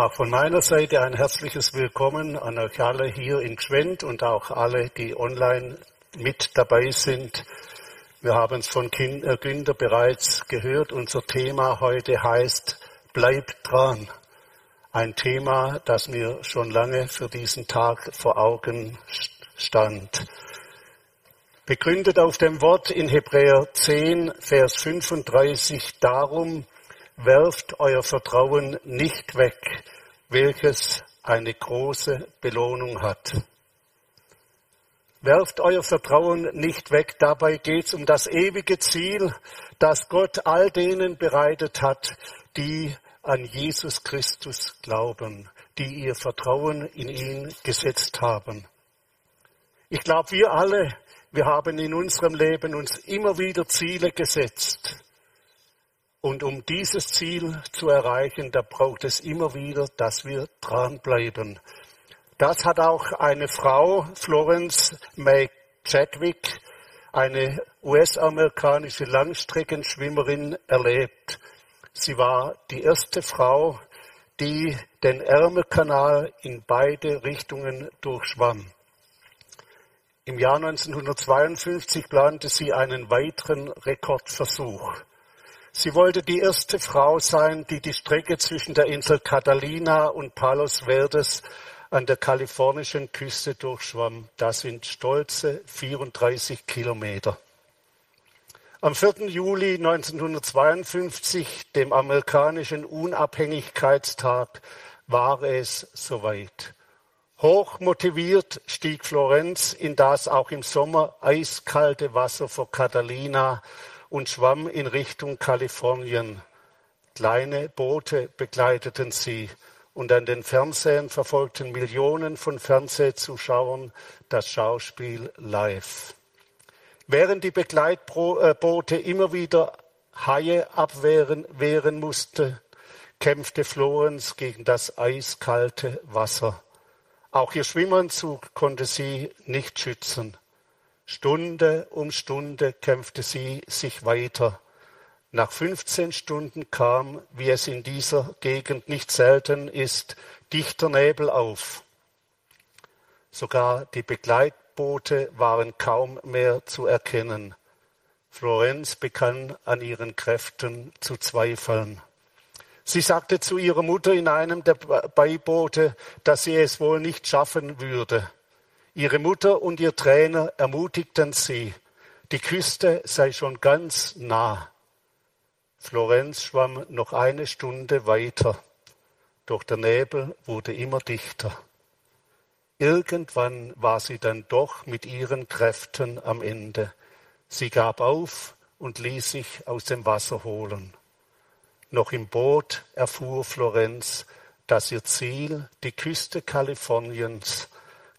Auch von meiner Seite ein herzliches Willkommen an euch alle hier in Gschwend und auch alle, die online mit dabei sind. Wir haben es von äh, Günther bereits gehört. Unser Thema heute heißt Bleibt dran. Ein Thema, das mir schon lange für diesen Tag vor Augen stand. Begründet auf dem Wort in Hebräer 10, Vers 35, darum werft euer Vertrauen nicht weg, welches eine große Belohnung hat. Werft euer Vertrauen nicht weg. Dabei geht es um das ewige Ziel, das Gott all denen bereitet hat, die an Jesus Christus glauben, die ihr Vertrauen in ihn gesetzt haben. Ich glaube, wir alle, wir haben in unserem Leben uns immer wieder Ziele gesetzt. Und um dieses Ziel zu erreichen, da braucht es immer wieder, dass wir dranbleiben. Das hat auch eine Frau, Florence May Chadwick, eine US-amerikanische Langstreckenschwimmerin, erlebt. Sie war die erste Frau, die den Ärmelkanal in beide Richtungen durchschwamm. Im Jahr 1952 plante sie einen weiteren Rekordversuch. Sie wollte die erste Frau sein, die die Strecke zwischen der Insel Catalina und Palos Verdes an der kalifornischen Küste durchschwamm. Das sind stolze 34 Kilometer. Am 4. Juli 1952, dem amerikanischen Unabhängigkeitstag, war es soweit. Hoch motiviert stieg Florenz in das auch im Sommer eiskalte Wasser vor Catalina und schwamm in Richtung Kalifornien. Kleine Boote begleiteten sie und an den Fernsehen verfolgten Millionen von Fernsehzuschauern das Schauspiel live. Während die Begleitboote immer wieder Haie abwehren wehren musste, kämpfte Florenz gegen das eiskalte Wasser. Auch ihr Schwimmanzug konnte sie nicht schützen. Stunde um Stunde kämpfte sie sich weiter. Nach 15 Stunden kam, wie es in dieser Gegend nicht selten ist, dichter Nebel auf. Sogar die Begleitboote waren kaum mehr zu erkennen. Florenz begann an ihren Kräften zu zweifeln. Sie sagte zu ihrer Mutter in einem der Beiboote, dass sie es wohl nicht schaffen würde. Ihre Mutter und ihr Trainer ermutigten sie, die Küste sei schon ganz nah. Florenz schwamm noch eine Stunde weiter, doch der Nebel wurde immer dichter. Irgendwann war sie dann doch mit ihren Kräften am Ende. Sie gab auf und ließ sich aus dem Wasser holen. Noch im Boot erfuhr Florenz, dass ihr Ziel die Küste Kaliforniens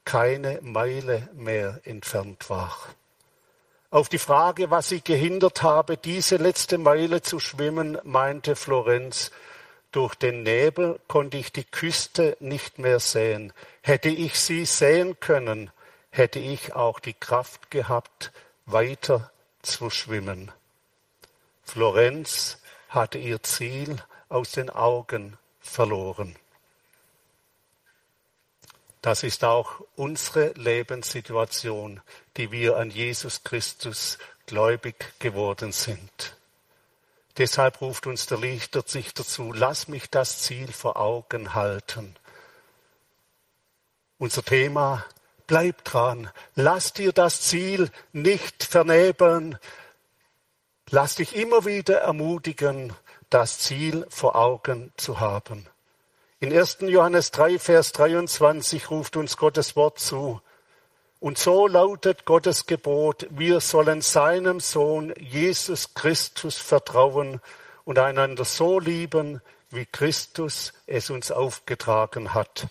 keine Meile mehr entfernt war. Auf die Frage, was sie gehindert habe, diese letzte Meile zu schwimmen, meinte Florenz, durch den Nebel konnte ich die Küste nicht mehr sehen. Hätte ich sie sehen können, hätte ich auch die Kraft gehabt, weiter zu schwimmen. Florenz hatte ihr Ziel aus den Augen verloren. Das ist auch unsere Lebenssituation, die wir an Jesus Christus gläubig geworden sind. Deshalb ruft uns der Lichter sich dazu, lass mich das Ziel vor Augen halten. Unser Thema, bleib dran, lass dir das Ziel nicht vernebeln, lass dich immer wieder ermutigen, das Ziel vor Augen zu haben. In 1. Johannes 3, Vers 23 ruft uns Gottes Wort zu. Und so lautet Gottes Gebot, wir sollen seinem Sohn Jesus Christus vertrauen und einander so lieben, wie Christus es uns aufgetragen hat.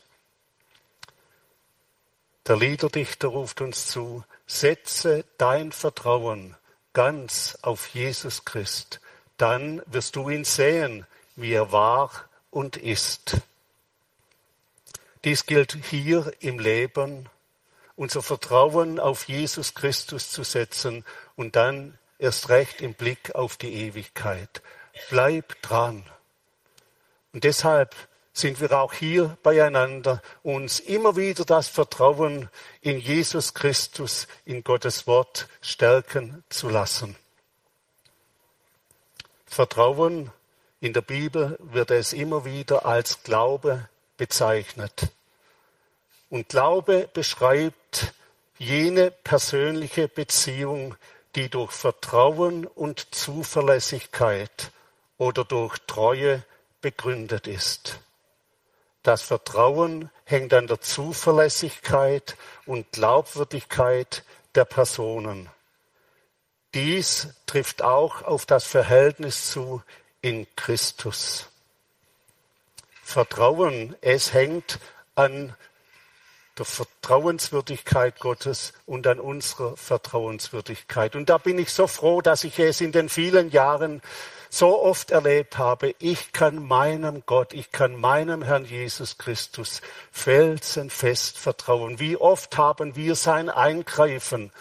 Der Liederdichter ruft uns zu, setze dein Vertrauen ganz auf Jesus Christ, dann wirst du ihn sehen, wie er war und ist. Dies gilt hier im Leben, unser Vertrauen auf Jesus Christus zu setzen und dann erst recht im Blick auf die Ewigkeit. Bleib dran. Und deshalb sind wir auch hier beieinander, uns immer wieder das Vertrauen in Jesus Christus, in Gottes Wort stärken zu lassen. Vertrauen in der Bibel wird es immer wieder als Glaube bezeichnet. Und Glaube beschreibt jene persönliche Beziehung, die durch Vertrauen und Zuverlässigkeit oder durch Treue begründet ist. Das Vertrauen hängt an der Zuverlässigkeit und Glaubwürdigkeit der Personen. Dies trifft auch auf das Verhältnis zu in Christus. Vertrauen, es hängt an der Vertrauenswürdigkeit Gottes und an unserer Vertrauenswürdigkeit. Und da bin ich so froh, dass ich es in den vielen Jahren so oft erlebt habe, ich kann meinem Gott, ich kann meinem Herrn Jesus Christus felsenfest vertrauen. Wie oft haben wir sein Eingreifen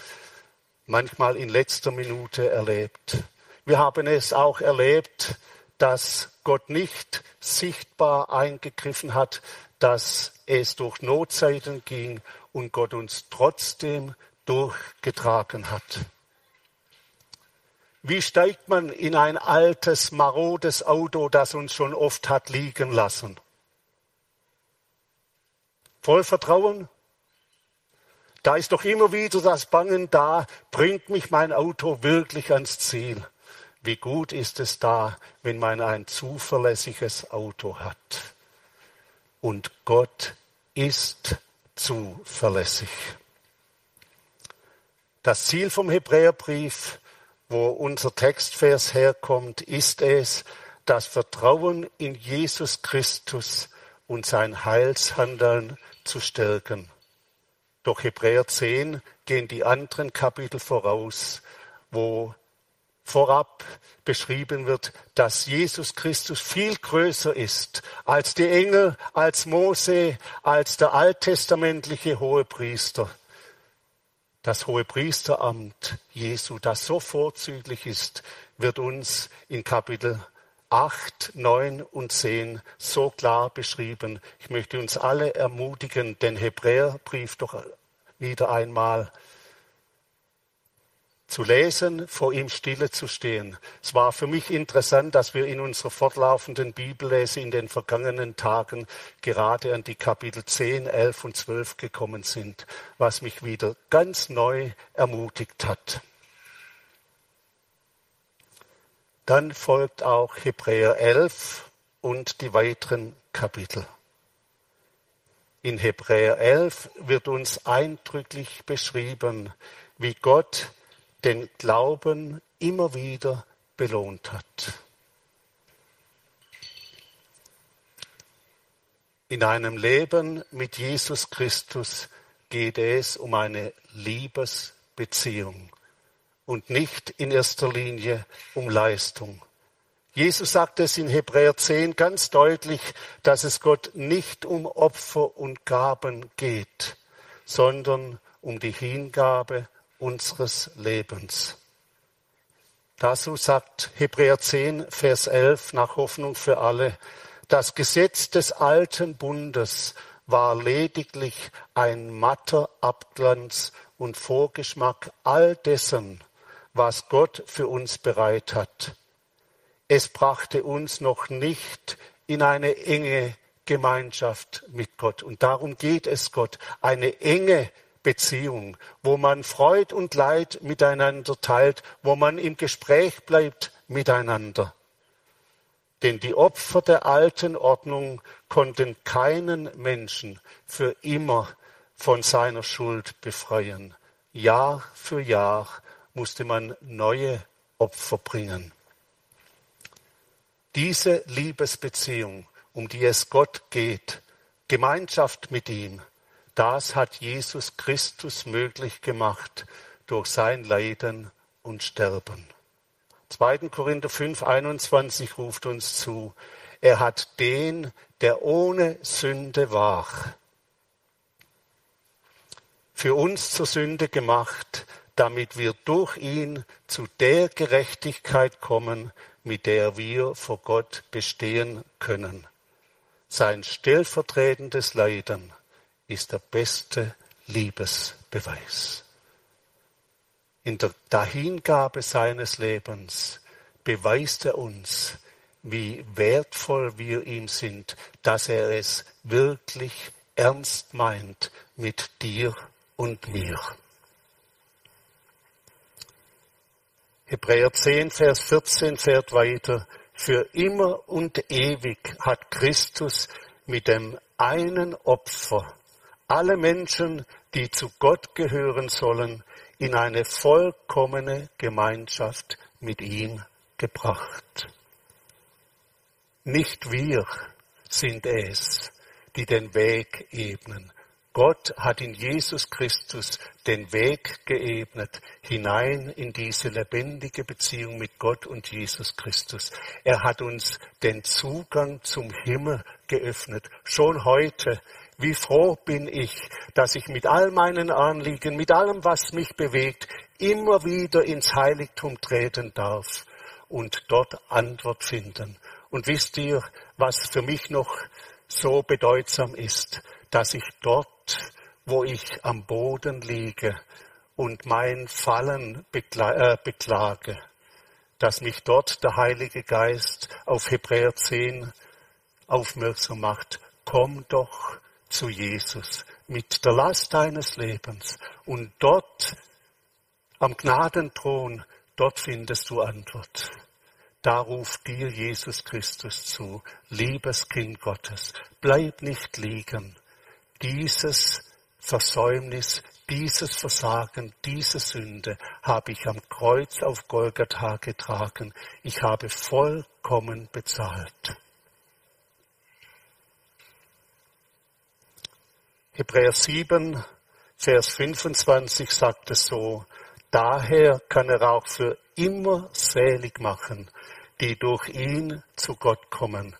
manchmal in letzter Minute erlebt. Wir haben es auch erlebt, dass Gott nicht sichtbar eingegriffen hat, dass es durch Notzeiten ging und Gott uns trotzdem durchgetragen hat. Wie steigt man in ein altes, marodes Auto, das uns schon oft hat liegen lassen? Voll Vertrauen? Da ist doch immer wieder das Bangen da, bringt mich mein Auto wirklich ans Ziel? Wie gut ist es da, wenn man ein zuverlässiges Auto hat? Und Gott ist zuverlässig. Das Ziel vom Hebräerbrief wo unser Textvers herkommt, ist es, das Vertrauen in Jesus Christus und sein Heilshandeln zu stärken. Durch Hebräer 10 gehen die anderen Kapitel voraus, wo vorab beschrieben wird, dass Jesus Christus viel größer ist als die Engel, als Mose, als der alttestamentliche Hohepriester das hohe Priesteramt Jesu, das so vorzüglich ist, wird uns in Kapitel 8, 9 und 10 so klar beschrieben. Ich möchte uns alle ermutigen, den Hebräerbrief doch wieder einmal zu lesen, vor ihm stille zu stehen. Es war für mich interessant, dass wir in unserer fortlaufenden Bibellese in den vergangenen Tagen gerade an die Kapitel 10, 11 und 12 gekommen sind, was mich wieder ganz neu ermutigt hat. Dann folgt auch Hebräer 11 und die weiteren Kapitel. In Hebräer 11 wird uns eindrücklich beschrieben, wie Gott den Glauben immer wieder belohnt hat. In einem Leben mit Jesus Christus geht es um eine Liebesbeziehung und nicht in erster Linie um Leistung. Jesus sagt es in Hebräer 10 ganz deutlich, dass es Gott nicht um Opfer und Gaben geht, sondern um die Hingabe unseres Lebens. Dazu sagt Hebräer 10, Vers 11 nach Hoffnung für alle, das Gesetz des alten Bundes war lediglich ein matter Abglanz und Vorgeschmack all dessen, was Gott für uns bereit hat. Es brachte uns noch nicht in eine enge Gemeinschaft mit Gott. Und darum geht es Gott, eine enge Beziehung, wo man Freud und Leid miteinander teilt, wo man im Gespräch bleibt miteinander. Denn die Opfer der alten Ordnung konnten keinen Menschen für immer von seiner Schuld befreien. Jahr für Jahr musste man neue Opfer bringen. Diese Liebesbeziehung, um die es Gott geht, Gemeinschaft mit ihm, das hat Jesus Christus möglich gemacht durch sein Leiden und Sterben. 2. Korinther 5, 21 ruft uns zu, er hat den, der ohne Sünde war, für uns zur Sünde gemacht, damit wir durch ihn zu der Gerechtigkeit kommen, mit der wir vor Gott bestehen können. sein stellvertretendes Leiden ist der beste Liebesbeweis. In der Dahingabe seines Lebens beweist er uns, wie wertvoll wir ihm sind, dass er es wirklich ernst meint mit dir und mir. Hebräer 10, Vers 14 fährt weiter. Für immer und ewig hat Christus mit dem einen Opfer alle Menschen, die zu Gott gehören sollen, in eine vollkommene Gemeinschaft mit ihm gebracht. Nicht wir sind es, die den Weg ebnen. Gott hat in Jesus Christus den Weg geebnet hinein in diese lebendige Beziehung mit Gott und Jesus Christus. Er hat uns den Zugang zum Himmel geöffnet. Schon heute wie froh bin ich, dass ich mit all meinen Anliegen, mit allem, was mich bewegt, immer wieder ins Heiligtum treten darf und dort Antwort finden. Und wisst ihr, was für mich noch so bedeutsam ist, dass ich dort, wo ich am Boden liege und mein Fallen äh, beklage, dass mich dort der Heilige Geist auf Hebräer 10 aufmerksam macht. Komm doch zu Jesus mit der Last deines Lebens und dort am Gnadenthron, dort findest du Antwort. Da ruft dir Jesus Christus zu, liebes Kind Gottes, bleib nicht liegen. Dieses Versäumnis, dieses Versagen, diese Sünde habe ich am Kreuz auf Golgatha getragen. Ich habe vollkommen bezahlt. Hebräer 7, Vers 25 sagt es so, daher kann er auch für immer selig machen, die durch ihn zu Gott kommen,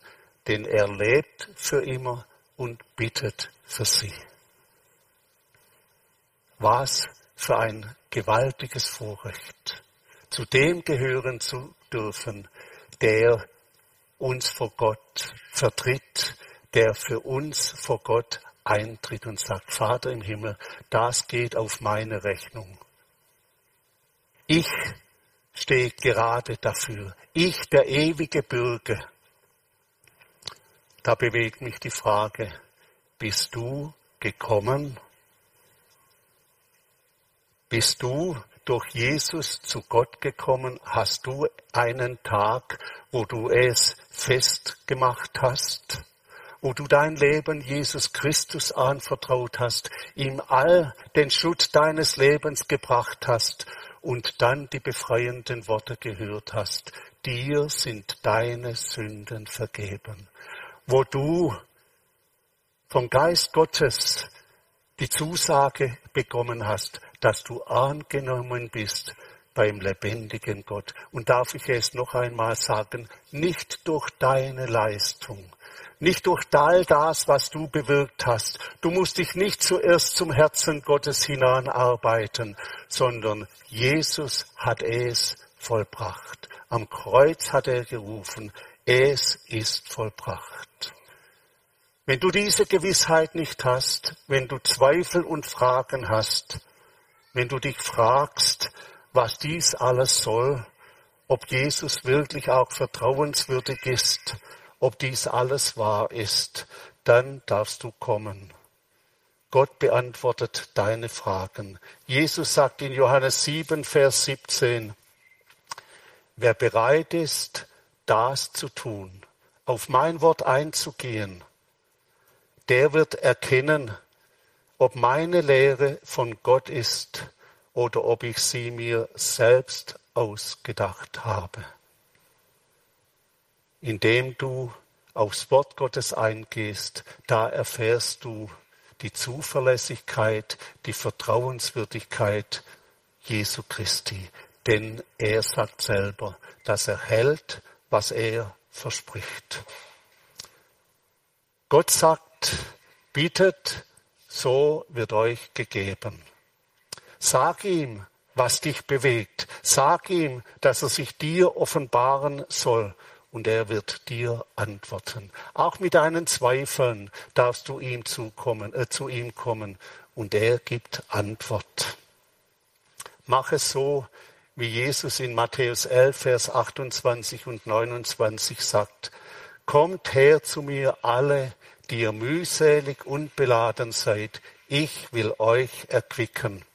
denn er lebt für immer und bittet für sie. Was für ein gewaltiges Vorrecht, zu dem gehören zu dürfen, der uns vor Gott vertritt, der für uns vor Gott eintritt und sagt, Vater im Himmel, das geht auf meine Rechnung. Ich stehe gerade dafür. Ich, der ewige Bürger. Da bewegt mich die Frage, bist du gekommen? Bist du durch Jesus zu Gott gekommen? Hast du einen Tag, wo du es festgemacht hast? Wo du dein Leben Jesus Christus anvertraut hast, ihm all den Schutz deines Lebens gebracht hast und dann die befreienden Worte gehört hast. Dir sind deine Sünden vergeben. Wo du vom Geist Gottes die Zusage bekommen hast, dass du angenommen bist beim lebendigen Gott. Und darf ich es noch einmal sagen, nicht durch deine Leistung, nicht durch all das, was du bewirkt hast. Du musst dich nicht zuerst zum Herzen Gottes hinanarbeiten, sondern Jesus hat es vollbracht. Am Kreuz hat er gerufen, es ist vollbracht. Wenn du diese Gewissheit nicht hast, wenn du Zweifel und Fragen hast, wenn du dich fragst, was dies alles soll, ob Jesus wirklich auch vertrauenswürdig ist, ob dies alles wahr ist, dann darfst du kommen. Gott beantwortet deine Fragen. Jesus sagt in Johannes 7, Vers 17, wer bereit ist, das zu tun, auf mein Wort einzugehen, der wird erkennen, ob meine Lehre von Gott ist oder ob ich sie mir selbst ausgedacht habe indem du aufs Wort Gottes eingehst, da erfährst du die Zuverlässigkeit, die Vertrauenswürdigkeit Jesu Christi. Denn er sagt selber, dass er hält, was er verspricht. Gott sagt, bittet, so wird euch gegeben. Sag ihm, was dich bewegt. Sag ihm, dass er sich dir offenbaren soll und er wird dir antworten. Auch mit deinen Zweifeln darfst du ihm zukommen, äh, zu ihm kommen und er gibt Antwort. Mach es so, wie Jesus in Matthäus 11, Vers 28 und 29 sagt. Kommt her zu mir alle, die ihr mühselig und beladen seid. Ich will euch erquicken.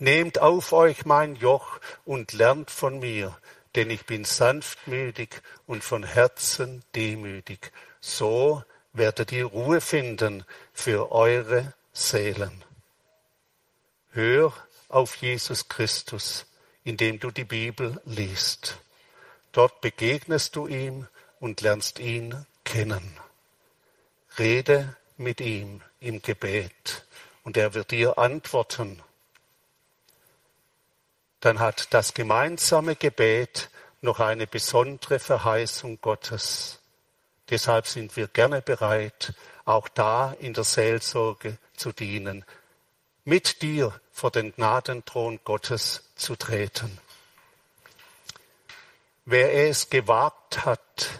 Nehmt auf euch mein Joch und lernt von mir, denn ich bin sanftmütig und von Herzen demütig. So werdet ihr Ruhe finden für eure Seelen. Hör auf Jesus Christus, indem du die Bibel liest. Dort begegnest du ihm und lernst ihn kennen. Rede mit ihm im Gebet und er wird dir antworten. Dann hat das gemeinsame Gebet noch eine besondere Verheißung Gottes. Deshalb sind wir gerne bereit, auch da in der Seelsorge zu dienen, mit dir vor den Gnadenthron Gottes zu treten. Wer es gewagt hat,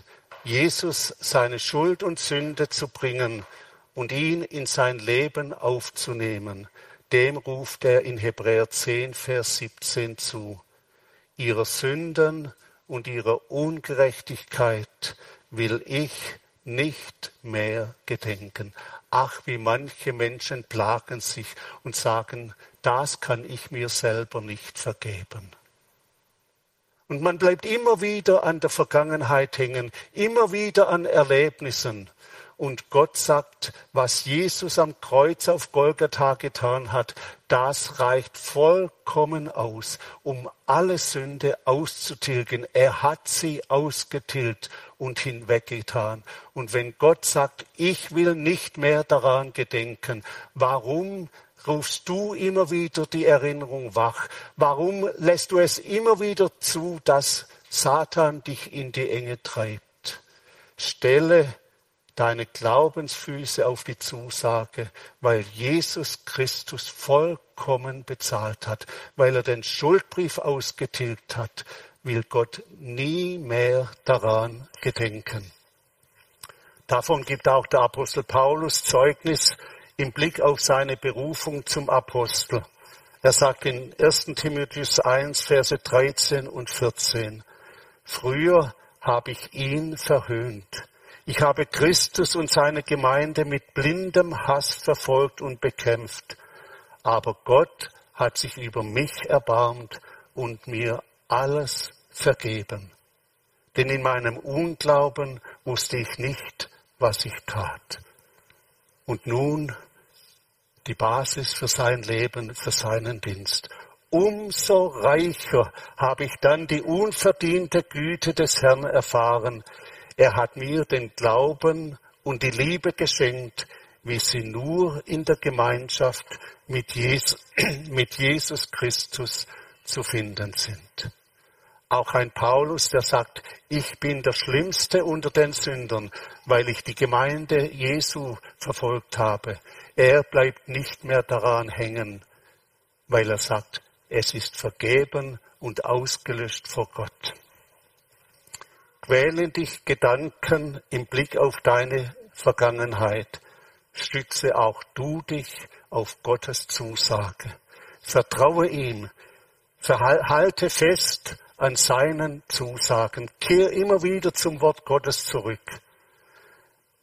Jesus seine Schuld und Sünde zu bringen und ihn in sein Leben aufzunehmen, dem ruft er in Hebräer 10, Vers 17 zu. Ihrer Sünden und ihrer Ungerechtigkeit will ich nicht mehr gedenken. Ach, wie manche Menschen plagen sich und sagen, das kann ich mir selber nicht vergeben. Und man bleibt immer wieder an der Vergangenheit hängen, immer wieder an Erlebnissen. Und Gott sagt, was Jesus am Kreuz auf Golgatha getan hat, das reicht vollkommen aus, um alle Sünde auszutilgen. Er hat sie ausgetilgt und hinweggetan. Und wenn Gott sagt, ich will nicht mehr daran gedenken, warum rufst du immer wieder die Erinnerung wach? Warum lässt du es immer wieder zu, dass Satan dich in die Enge treibt? Stelle deine Glaubensfüße auf die Zusage, weil Jesus Christus vollkommen bezahlt hat, weil er den Schuldbrief ausgetilgt hat, will Gott nie mehr daran gedenken. Davon gibt auch der Apostel Paulus Zeugnis im Blick auf seine Berufung zum Apostel. Er sagt in 1. Timotheus 1, Verse 13 und 14, Früher habe ich ihn verhöhnt. Ich habe Christus und seine Gemeinde mit blindem Hass verfolgt und bekämpft. Aber Gott hat sich über mich erbarmt und mir alles vergeben. Denn in meinem Unglauben wusste ich nicht, was ich tat. Und nun die Basis für sein Leben, für seinen Dienst. Umso reicher habe ich dann die unverdiente Güte des Herrn erfahren. Er hat mir den Glauben und die Liebe geschenkt, wie sie nur in der Gemeinschaft mit Jesus, mit Jesus Christus zu finden sind. Auch ein Paulus, der sagt, ich bin der Schlimmste unter den Sündern, weil ich die Gemeinde Jesu verfolgt habe. Er bleibt nicht mehr daran hängen, weil er sagt, es ist vergeben und ausgelöscht vor Gott. Quälen dich Gedanken im Blick auf deine Vergangenheit. Stütze auch du dich auf Gottes Zusage. Vertraue ihm. Verhalte fest an seinen Zusagen. Kehr immer wieder zum Wort Gottes zurück.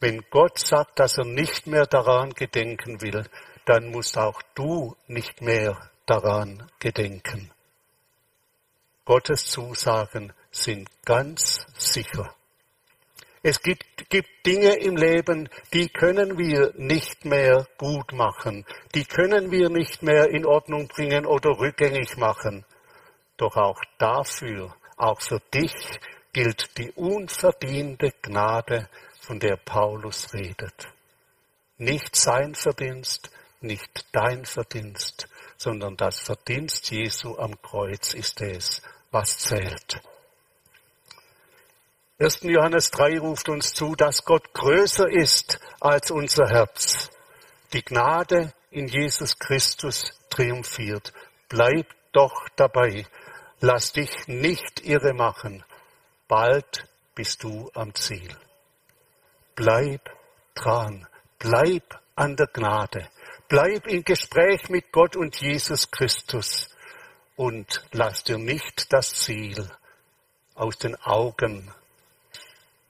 Wenn Gott sagt, dass er nicht mehr daran gedenken will, dann musst auch du nicht mehr daran gedenken. Gottes Zusagen sind ganz sicher. Es gibt, gibt, Dinge im Leben, die können wir nicht mehr gut machen, die können wir nicht mehr in Ordnung bringen oder rückgängig machen. Doch auch dafür, auch für dich gilt die unverdiente Gnade von der Paulus redet. Nicht sein Verdienst, nicht dein Verdienst, sondern das Verdienst Jesu am Kreuz ist es, was zählt. 1. Johannes 3 ruft uns zu, dass Gott größer ist als unser Herz. Die Gnade in Jesus Christus triumphiert. Bleib doch dabei. Lass dich nicht irre machen bald bist du am Ziel. Bleib dran, bleib an der Gnade, bleib im Gespräch mit Gott und Jesus Christus und lass dir nicht das Ziel aus den Augen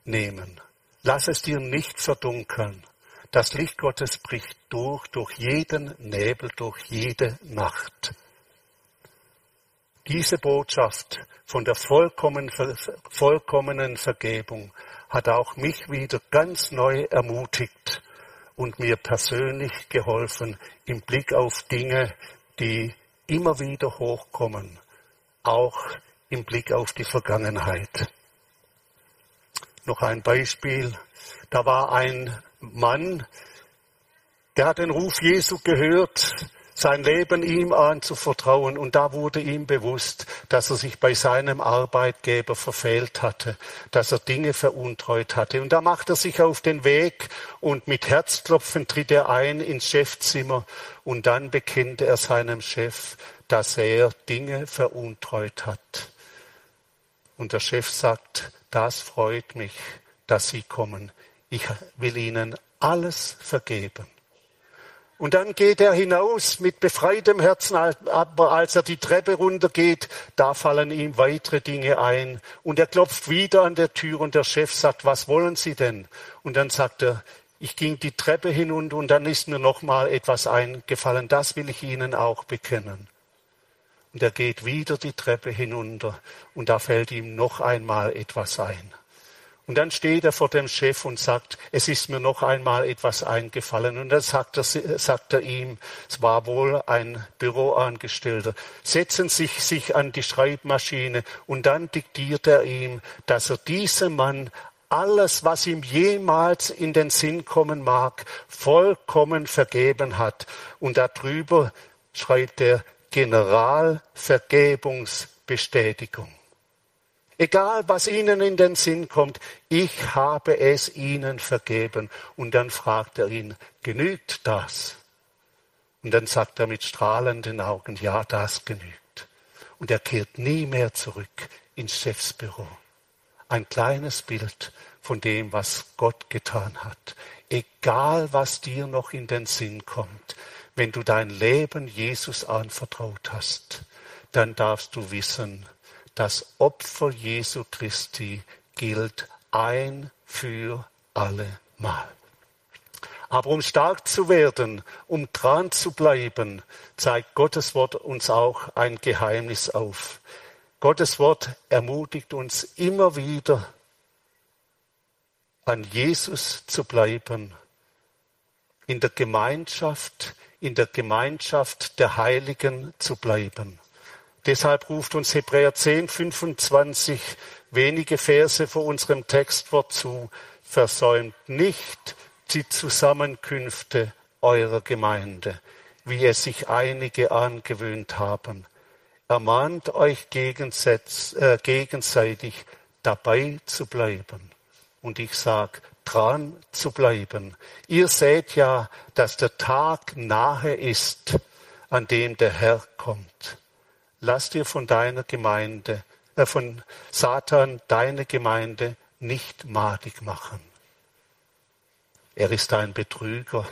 nehmen. Lass es dir nicht verdunkeln. Das Licht Gottes bricht durch, durch jeden Nebel, durch jede Nacht. Diese Botschaft von der vollkommenen Vergebung hat auch mich wieder ganz neu ermutigt und mir persönlich geholfen im Blick auf Dinge, die immer wieder hochkommen, auch im Blick auf die Vergangenheit. Noch ein Beispiel. Da war ein Mann, der hat den Ruf Jesu gehört, sein Leben ihm anzuvertrauen. Und da wurde ihm bewusst, dass er sich bei seinem Arbeitgeber verfehlt hatte, dass er Dinge veruntreut hatte. Und da macht er sich auf den Weg und mit Herzklopfen tritt er ein ins Chefzimmer und dann bekennt er seinem Chef, dass er Dinge veruntreut hat. Und der Chef sagt, das freut mich, dass Sie kommen. Ich will Ihnen alles vergeben. Und dann geht er hinaus mit befreitem Herzen, aber als er die Treppe runtergeht, da fallen ihm weitere Dinge ein. Und er klopft wieder an der Tür und der Chef sagt, was wollen Sie denn? Und dann sagt er, ich ging die Treppe hinunter und dann ist mir noch mal etwas eingefallen. Das will ich Ihnen auch bekennen. Und er geht wieder die Treppe hinunter und da fällt ihm noch einmal etwas ein. Und dann steht er vor dem Chef und sagt, es ist mir noch einmal etwas eingefallen. Und dann sagt er, sagt er ihm, es war wohl ein Büroangestellter, setzen Sie sich an die Schreibmaschine und dann diktiert er ihm, dass er diesem Mann alles, was ihm jemals in den Sinn kommen mag, vollkommen vergeben hat. Und darüber schreibt er Generalvergebungsbestätigung. Egal, was Ihnen in den Sinn kommt, ich habe es Ihnen vergeben. Und dann fragt er ihn, genügt das? Und dann sagt er mit strahlenden Augen, ja, das genügt. Und er kehrt nie mehr zurück ins Chefsbüro. Ein kleines Bild von dem, was Gott getan hat. Egal, was dir noch in den Sinn kommt, wenn du dein Leben Jesus anvertraut hast, dann darfst du wissen, das Opfer Jesu Christi gilt ein für alle Mal. Aber um stark zu werden, um dran zu bleiben, zeigt Gottes Wort uns auch ein Geheimnis auf. Gottes Wort ermutigt uns immer wieder, an Jesus zu bleiben, in der Gemeinschaft, in der Gemeinschaft der Heiligen zu bleiben. Deshalb ruft uns Hebräer 10, 25 wenige Verse vor unserem Textwort zu. Versäumt nicht die Zusammenkünfte eurer Gemeinde, wie es sich einige angewöhnt haben. Ermahnt euch äh, gegenseitig dabei zu bleiben. Und ich sag, dran zu bleiben. Ihr seht ja, dass der Tag nahe ist, an dem der Herr kommt lass dir von deiner Gemeinde, äh, von Satan deine Gemeinde nicht madig machen. Er ist ein Betrüger.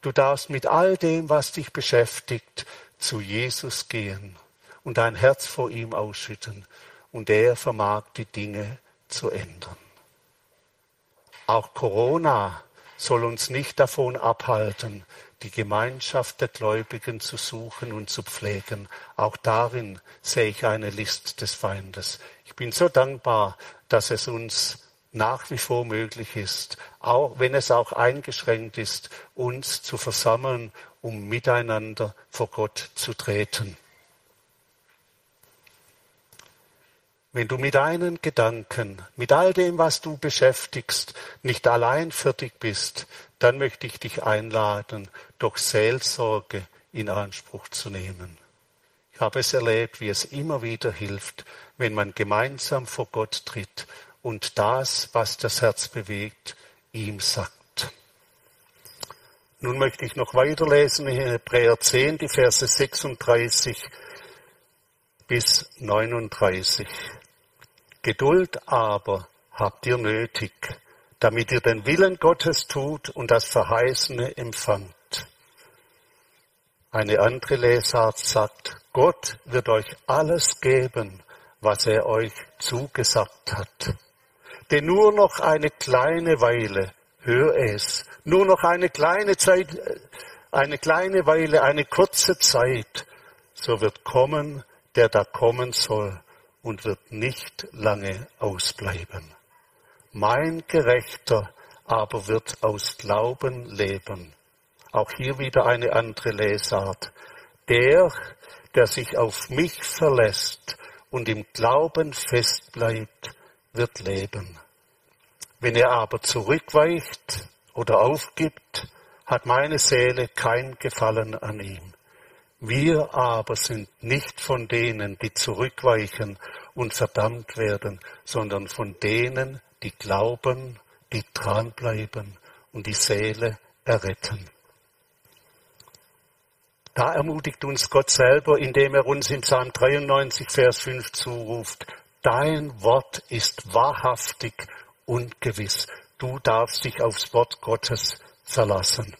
Du darfst mit all dem, was dich beschäftigt, zu Jesus gehen und dein Herz vor ihm ausschütten, und er vermag die Dinge zu ändern. Auch Corona soll uns nicht davon abhalten, die Gemeinschaft der Gläubigen zu suchen und zu pflegen. Auch darin sehe ich eine List des Feindes. Ich bin so dankbar, dass es uns nach wie vor möglich ist, auch wenn es auch eingeschränkt ist, uns zu versammeln, um miteinander vor Gott zu treten. Wenn du mit deinen Gedanken, mit all dem, was du beschäftigst, nicht allein fertig bist, dann möchte ich dich einladen, doch Seelsorge in Anspruch zu nehmen. Ich habe es erlebt, wie es immer wieder hilft, wenn man gemeinsam vor Gott tritt und das, was das Herz bewegt, ihm sagt. Nun möchte ich noch weiterlesen in Hebräer 10, die Verse 36 bis 39. Geduld aber habt ihr nötig, damit ihr den Willen Gottes tut und das Verheißene empfangt. Eine andere Lesart sagt, Gott wird euch alles geben, was er euch zugesagt hat. Denn nur noch eine kleine Weile, hör es, nur noch eine kleine Zeit, eine kleine Weile, eine kurze Zeit, so wird kommen, der da kommen soll und wird nicht lange ausbleiben. Mein Gerechter aber wird aus Glauben leben. Auch hier wieder eine andere Lesart. Der, der sich auf mich verlässt und im Glauben festbleibt, wird leben. Wenn er aber zurückweicht oder aufgibt, hat meine Seele kein Gefallen an ihm. Wir aber sind nicht von denen, die zurückweichen und verdammt werden, sondern von denen, die glauben, die dranbleiben und die Seele erretten. Da ermutigt uns Gott selber, indem er uns in Psalm 93, Vers 5 zuruft, Dein Wort ist wahrhaftig und gewiss. Du darfst dich aufs Wort Gottes verlassen.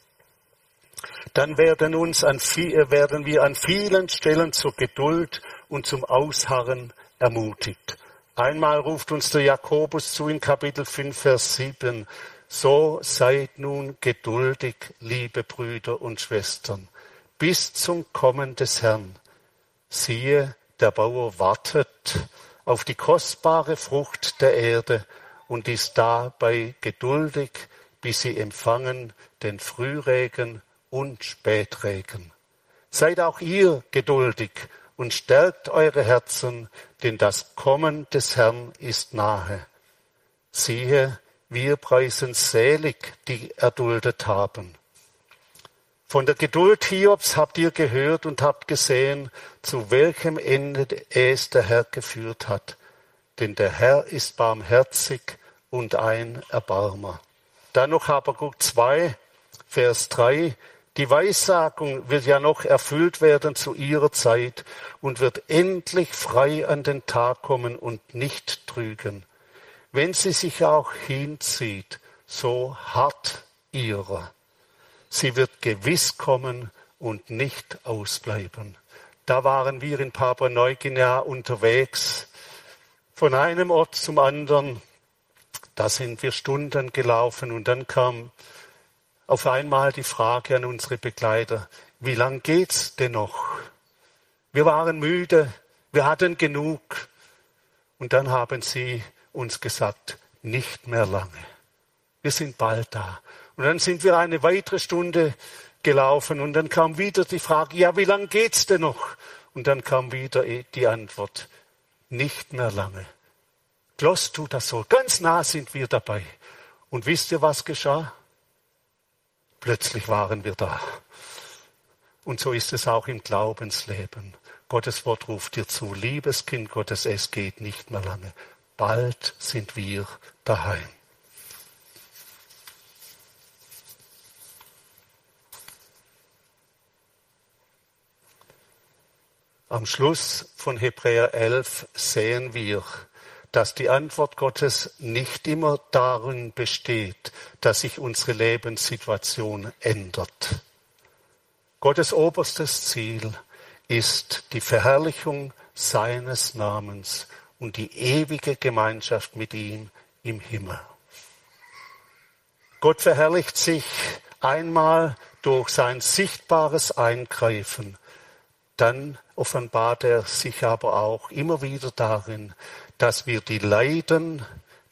Dann werden, uns an, werden wir an vielen Stellen zur Geduld und zum Ausharren ermutigt. Einmal ruft uns der Jakobus zu in Kapitel 5, Vers 7, so seid nun geduldig, liebe Brüder und Schwestern bis zum Kommen des Herrn. Siehe, der Bauer wartet auf die kostbare Frucht der Erde und ist dabei geduldig, bis sie empfangen den Frühregen und Spätregen. Seid auch ihr geduldig und stärkt eure Herzen, denn das Kommen des Herrn ist nahe. Siehe, wir preisen selig, die erduldet haben. Von der Geduld Hiobs habt ihr gehört und habt gesehen, zu welchem Ende es der Herr geführt hat. Denn der Herr ist barmherzig und ein Erbarmer. Dann noch Habakkuk 2, Vers 3. Die Weissagung wird ja noch erfüllt werden zu ihrer Zeit und wird endlich frei an den Tag kommen und nicht trügen. Wenn sie sich auch hinzieht, so hart ihrer. Sie wird gewiss kommen und nicht ausbleiben. Da waren wir in Papua-Neuguinea unterwegs, von einem Ort zum anderen. Da sind wir Stunden gelaufen und dann kam auf einmal die Frage an unsere Begleiter, wie lang geht's denn noch? Wir waren müde, wir hatten genug. Und dann haben sie uns gesagt, nicht mehr lange. Wir sind bald da. Und dann sind wir eine weitere Stunde gelaufen und dann kam wieder die Frage, ja, wie lange geht's denn noch? Und dann kam wieder die Antwort, nicht mehr lange. Gloss tut das so, ganz nah sind wir dabei. Und wisst ihr, was geschah? Plötzlich waren wir da. Und so ist es auch im Glaubensleben. Gottes Wort ruft dir zu, liebes Kind Gottes, es geht nicht mehr lange. Bald sind wir daheim. Am Schluss von Hebräer 11 sehen wir, dass die Antwort Gottes nicht immer darin besteht, dass sich unsere Lebenssituation ändert. Gottes oberstes Ziel ist die Verherrlichung seines Namens und die ewige Gemeinschaft mit ihm im Himmel. Gott verherrlicht sich einmal durch sein sichtbares Eingreifen dann offenbart er sich aber auch immer wieder darin, dass wir die Leiden,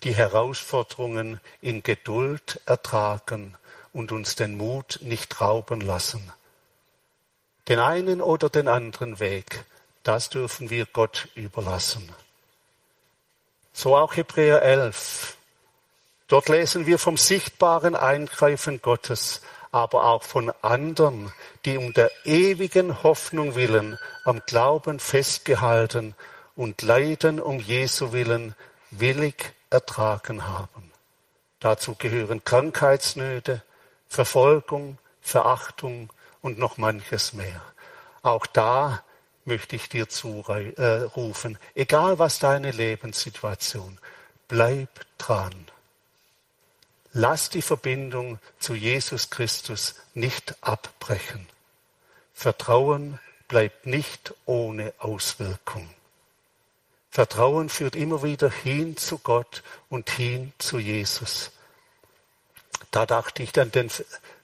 die Herausforderungen in Geduld ertragen und uns den Mut nicht rauben lassen. Den einen oder den anderen Weg, das dürfen wir Gott überlassen. So auch Hebräer 11. Dort lesen wir vom sichtbaren Eingreifen Gottes, aber auch von anderen, die um der ewigen Hoffnung willen am Glauben festgehalten und Leiden um Jesu willen willig ertragen haben. Dazu gehören Krankheitsnöte, Verfolgung, Verachtung und noch manches mehr. Auch da möchte ich dir zurufen, egal was deine Lebenssituation, bleib dran. Lass die Verbindung zu Jesus Christus nicht abbrechen. Vertrauen bleibt nicht ohne Auswirkung. Vertrauen führt immer wieder hin zu Gott und hin zu Jesus. Da dachte ich an den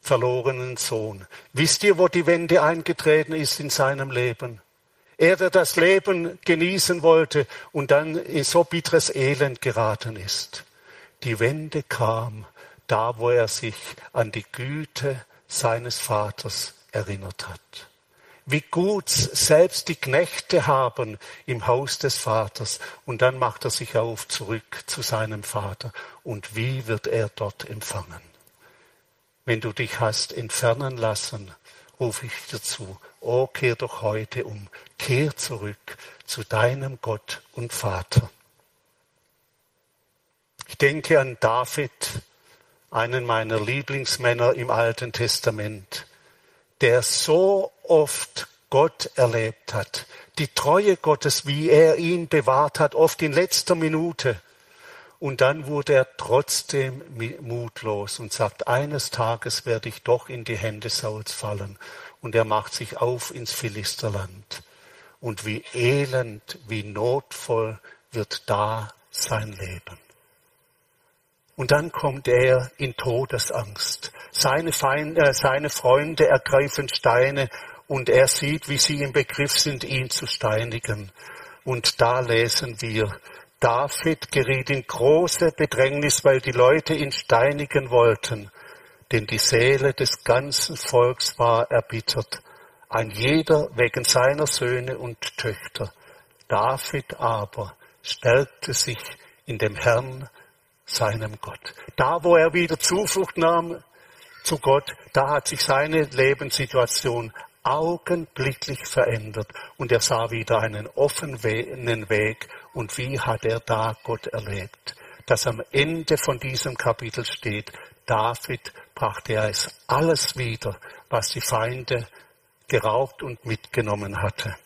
verlorenen Sohn. Wisst ihr, wo die Wende eingetreten ist in seinem Leben? Er, der das Leben genießen wollte und dann in so bitteres Elend geraten ist. Die Wende kam da, wo er sich an die Güte seines Vaters erinnert hat wie gut selbst die Knechte haben im Haus des Vaters. Und dann macht er sich auf zurück zu seinem Vater. Und wie wird er dort empfangen? Wenn du dich hast entfernen lassen, rufe ich dir zu, oh, kehr doch heute um, kehr zurück zu deinem Gott und Vater. Ich denke an David, einen meiner Lieblingsmänner im Alten Testament der so oft Gott erlebt hat, die Treue Gottes, wie er ihn bewahrt hat, oft in letzter Minute. Und dann wurde er trotzdem mutlos und sagt, eines Tages werde ich doch in die Hände Sauls fallen. Und er macht sich auf ins Philisterland. Und wie elend, wie notvoll wird da sein Leben. Und dann kommt er in Todesangst. Seine, Feinde, äh, seine Freunde ergreifen Steine und er sieht, wie sie im Begriff sind, ihn zu steinigen. Und da lesen wir, David geriet in große Bedrängnis, weil die Leute ihn steinigen wollten, denn die Seele des ganzen Volks war erbittert, ein jeder wegen seiner Söhne und Töchter. David aber stärkte sich in dem Herrn, seinem Gott. Da, wo er wieder Zuflucht nahm zu Gott, da hat sich seine Lebenssituation augenblicklich verändert und er sah wieder einen offenen Weg und wie hat er da Gott erlebt, dass am Ende von diesem Kapitel steht, David brachte er es alles wieder, was die Feinde geraubt und mitgenommen hatte.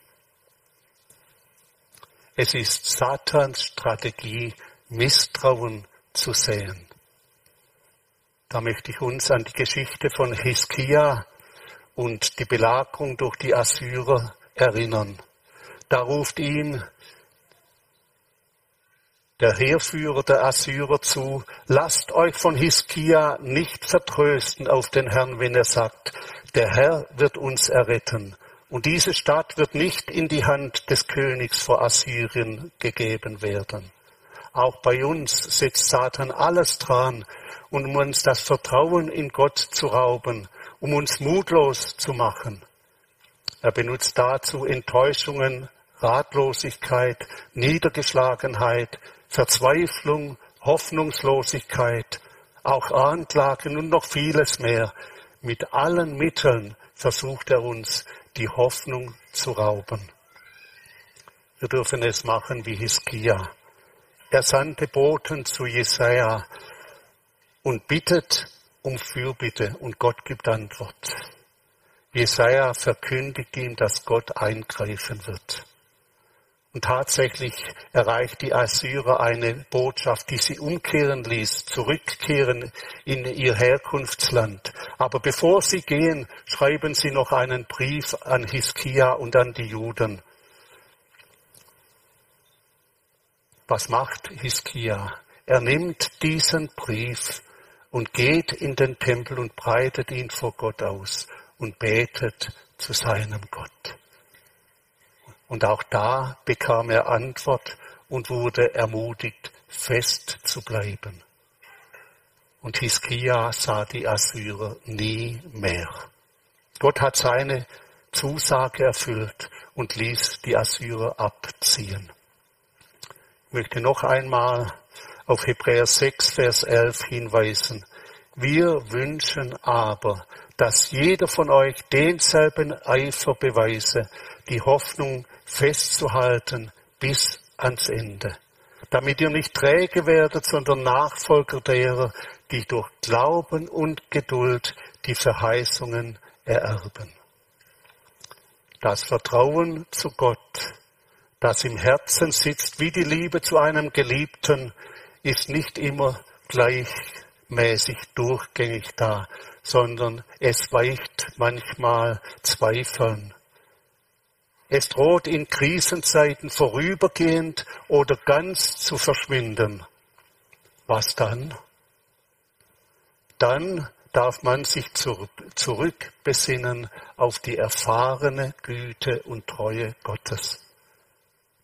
Es ist Satans Strategie, Misstrauen zu sehen. Da möchte ich uns an die Geschichte von Hiskia und die Belagerung durch die Assyrer erinnern. Da ruft ihm der Heerführer der Assyrer zu, lasst euch von Hiskia nicht vertrösten auf den Herrn, wenn er sagt, der Herr wird uns erretten. Und diese Stadt wird nicht in die Hand des Königs vor Assyrien gegeben werden. Auch bei uns setzt Satan alles dran, um uns das Vertrauen in Gott zu rauben, um uns mutlos zu machen. Er benutzt dazu Enttäuschungen, Ratlosigkeit, Niedergeschlagenheit, Verzweiflung, Hoffnungslosigkeit, auch Anklagen und noch vieles mehr. Mit allen Mitteln versucht er uns, die Hoffnung zu rauben. Wir dürfen es machen wie Hiskia. Er sandte Boten zu Jesaja und bittet um Fürbitte und Gott gibt Antwort. Jesaja verkündigt ihm, dass Gott eingreifen wird. Und tatsächlich erreicht die Assyrer eine Botschaft, die sie umkehren ließ, zurückkehren in ihr Herkunftsland. Aber bevor sie gehen, schreiben sie noch einen Brief an Hiskia und an die Juden. Was macht Hiskia? Er nimmt diesen Brief und geht in den Tempel und breitet ihn vor Gott aus und betet zu seinem Gott. Und auch da bekam er Antwort und wurde ermutigt, fest zu bleiben. Und Hiskia sah die Assyrer nie mehr. Gott hat seine Zusage erfüllt und ließ die Assyrer abziehen. Ich möchte noch einmal auf Hebräer 6, Vers 11 hinweisen. Wir wünschen aber, dass jeder von euch denselben Eifer beweise, die Hoffnung festzuhalten bis ans Ende, damit ihr nicht träge werdet, sondern Nachfolger derer, die durch Glauben und Geduld die Verheißungen ererben. Das Vertrauen zu Gott, das im Herzen sitzt wie die Liebe zu einem Geliebten, ist nicht immer gleichmäßig durchgängig da, sondern es weicht manchmal Zweifeln. Es droht in Krisenzeiten vorübergehend oder ganz zu verschwinden. Was dann? Dann darf man sich zurückbesinnen auf die erfahrene Güte und Treue Gottes.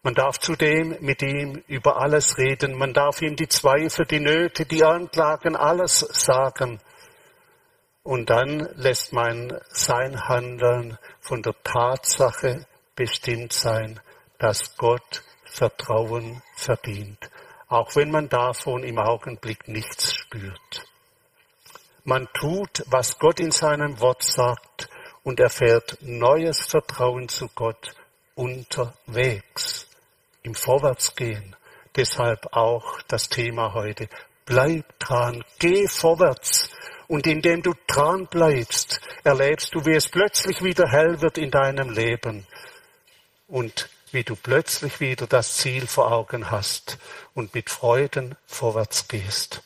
Man darf zudem mit ihm über alles reden. Man darf ihm die Zweifel, die Nöte, die Anklagen, alles sagen. Und dann lässt man sein Handeln von der Tatsache bestimmt sein, dass Gott Vertrauen verdient, auch wenn man davon im Augenblick nichts spürt. Man tut, was Gott in seinem Wort sagt und erfährt neues Vertrauen zu Gott unterwegs, im Vorwärtsgehen. Deshalb auch das Thema heute. Bleib dran, geh vorwärts. Und indem du dran bleibst, erlebst du, wie es plötzlich wieder hell wird in deinem Leben. Und wie du plötzlich wieder das Ziel vor Augen hast und mit Freuden vorwärts gehst.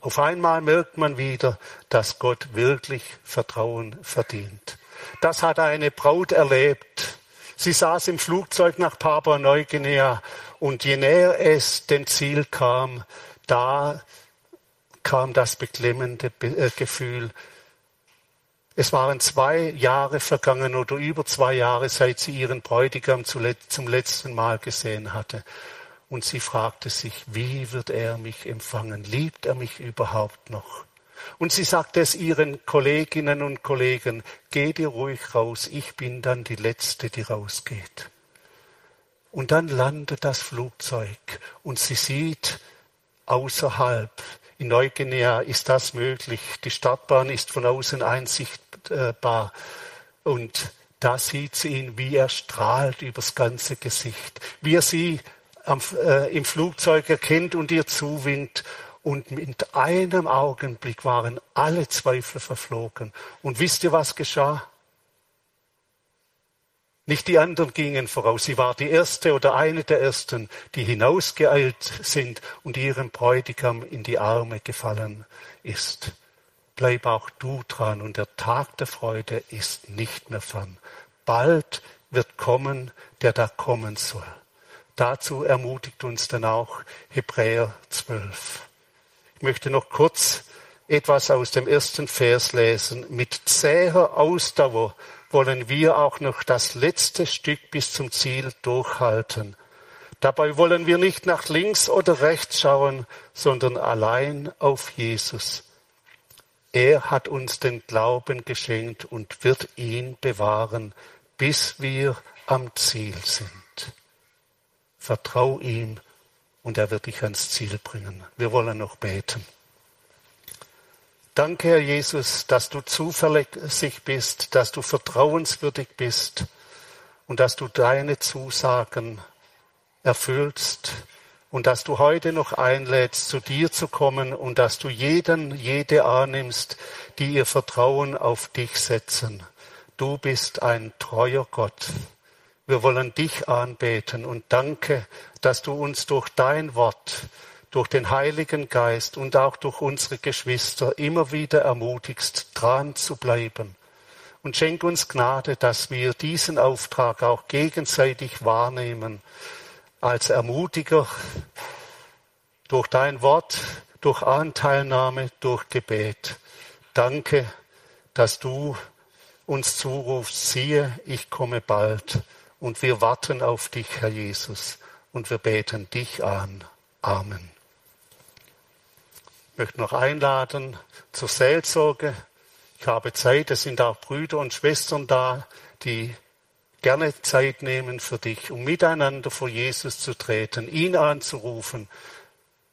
Auf einmal merkt man wieder, dass Gott wirklich Vertrauen verdient. Das hat eine Braut erlebt. Sie saß im Flugzeug nach Papua Neuguinea und je näher es dem Ziel kam, da kam das beklemmende äh, Gefühl. Es waren zwei Jahre vergangen oder über zwei Jahre, seit sie ihren Bräutigam zum letzten Mal gesehen hatte. Und sie fragte sich, wie wird er mich empfangen? Liebt er mich überhaupt noch? Und sie sagte es ihren Kolleginnen und Kollegen, geh dir ruhig raus, ich bin dann die Letzte, die rausgeht. Und dann landet das Flugzeug und sie sieht außerhalb, in Neuguinea ist das möglich, die Stadtbahn ist von außen einsichtbar und da sieht sie ihn, wie er strahlt übers ganze Gesicht, wie er sie am, äh, im Flugzeug erkennt und ihr zuwinkt. Und mit einem Augenblick waren alle Zweifel verflogen. Und wisst ihr, was geschah? Nicht die anderen gingen voraus. Sie war die erste oder eine der ersten, die hinausgeeilt sind und ihrem Bräutigam in die Arme gefallen ist. Bleib auch du dran und der Tag der Freude ist nicht mehr fern. Bald wird kommen, der da kommen soll. Dazu ermutigt uns dann auch Hebräer 12. Ich möchte noch kurz etwas aus dem ersten Vers lesen. Mit zäher Ausdauer wollen wir auch noch das letzte Stück bis zum Ziel durchhalten. Dabei wollen wir nicht nach links oder rechts schauen, sondern allein auf Jesus. Er hat uns den Glauben geschenkt und wird ihn bewahren, bis wir am Ziel sind. Vertrau ihm und er wird dich ans Ziel bringen. Wir wollen noch beten. Danke, Herr Jesus, dass du zuverlässig bist, dass du vertrauenswürdig bist und dass du deine Zusagen erfüllst und dass du heute noch einlädst, zu dir zu kommen und dass du jeden, jede annimmst, die ihr Vertrauen auf dich setzen. Du bist ein treuer Gott. Wir wollen dich anbeten und danke, dass du uns durch dein Wort, durch den Heiligen Geist und auch durch unsere Geschwister immer wieder ermutigst, dran zu bleiben. Und schenk uns Gnade, dass wir diesen Auftrag auch gegenseitig wahrnehmen, als Ermutiger durch dein Wort, durch Anteilnahme, durch Gebet. Danke, dass du uns zurufst, siehe, ich komme bald. Und wir warten auf dich, Herr Jesus, und wir beten dich an. Amen. Ich möchte noch einladen zur Seelsorge. Ich habe Zeit, es sind auch Brüder und Schwestern da, die gerne Zeit nehmen für dich, um miteinander vor Jesus zu treten, ihn anzurufen,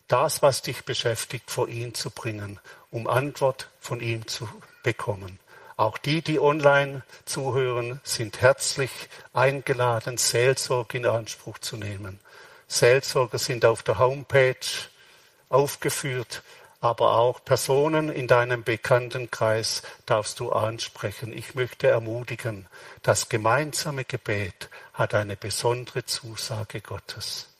das, was dich beschäftigt, vor ihn zu bringen, um Antwort von ihm zu bekommen. Auch die, die online zuhören, sind herzlich eingeladen, Seelsorge in Anspruch zu nehmen. Seelsorger sind auf der Homepage aufgeführt, aber auch Personen in deinem Bekanntenkreis darfst du ansprechen. Ich möchte ermutigen, das gemeinsame Gebet hat eine besondere Zusage Gottes.